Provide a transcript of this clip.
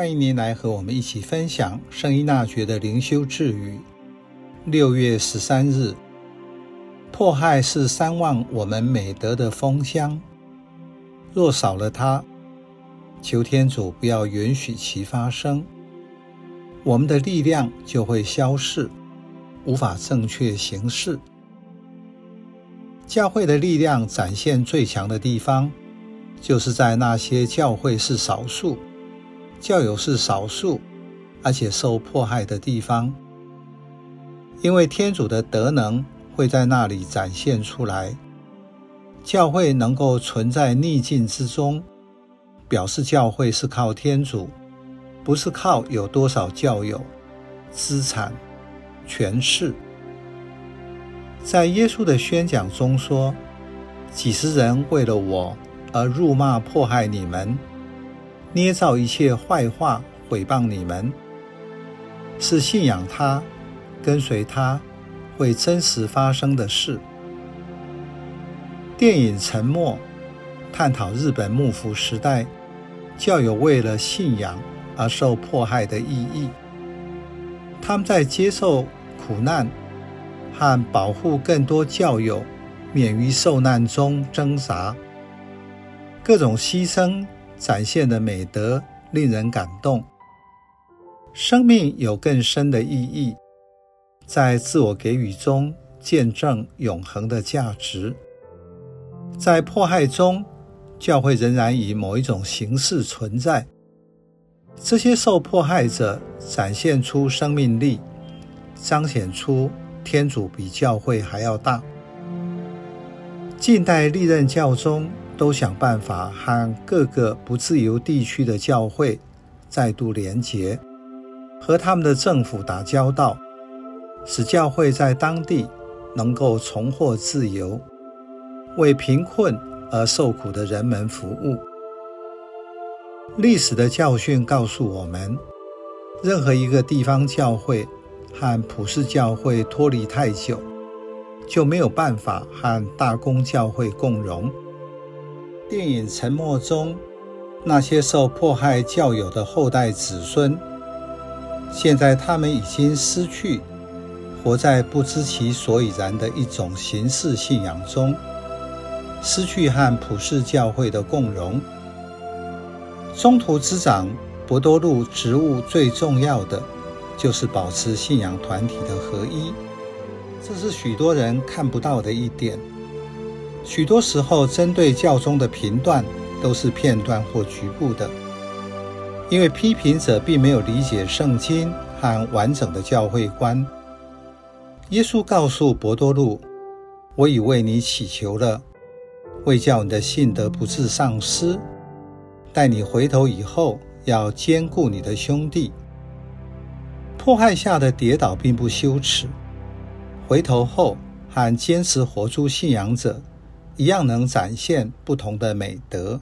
欢迎您来和我们一起分享圣依纳爵的灵修治愈。六月十三日，迫害是三忘我们美德的风箱，若少了它，求天主不要允许其发生，我们的力量就会消逝，无法正确行事。教会的力量展现最强的地方，就是在那些教会是少数、教友是少数，而且受迫害的地方，因为天主的德能会在那里展现出来。教会能够存在逆境之中，表示教会是靠天主，不是靠有多少教友、资产、权势。在耶稣的宣讲中说：“几十人为了我。”而辱骂迫害你们，捏造一切坏话毁谤你们，是信仰他、跟随他会真实发生的事。电影《沉默》探讨日本幕府时代教友为了信仰而受迫害的意义。他们在接受苦难和保护更多教友免于受难中挣扎。各种牺牲展现的美德令人感动。生命有更深的意义，在自我给予中见证永恒的价值。在迫害中，教会仍然以某一种形式存在。这些受迫害者展现出生命力，彰显出天主比教会还要大。近代历任教宗，都想办法和各个不自由地区的教会再度连结，和他们的政府打交道，使教会在当地能够重获自由，为贫困而受苦的人们服务。历史的教训告诉我们，任何一个地方教会和普世教会脱离太久，就没有办法和大公教会共荣。电影《沉默》中，那些受迫害教友的后代子孙，现在他们已经失去，活在不知其所以然的一种形式信仰中，失去和普世教会的共荣。中途之长博多禄职务最重要的，就是保持信仰团体的合一，这是许多人看不到的一点。许多时候，针对教宗的评断都是片段或局部的，因为批评者并没有理解圣经和完整的教会观。耶稣告诉伯多禄：“我已为你祈求了，为叫你的信德不致丧失。待你回头以后，要兼顾你的兄弟。迫害下的跌倒并不羞耻，回头后和坚持活出信仰者。”一样能展现不同的美德。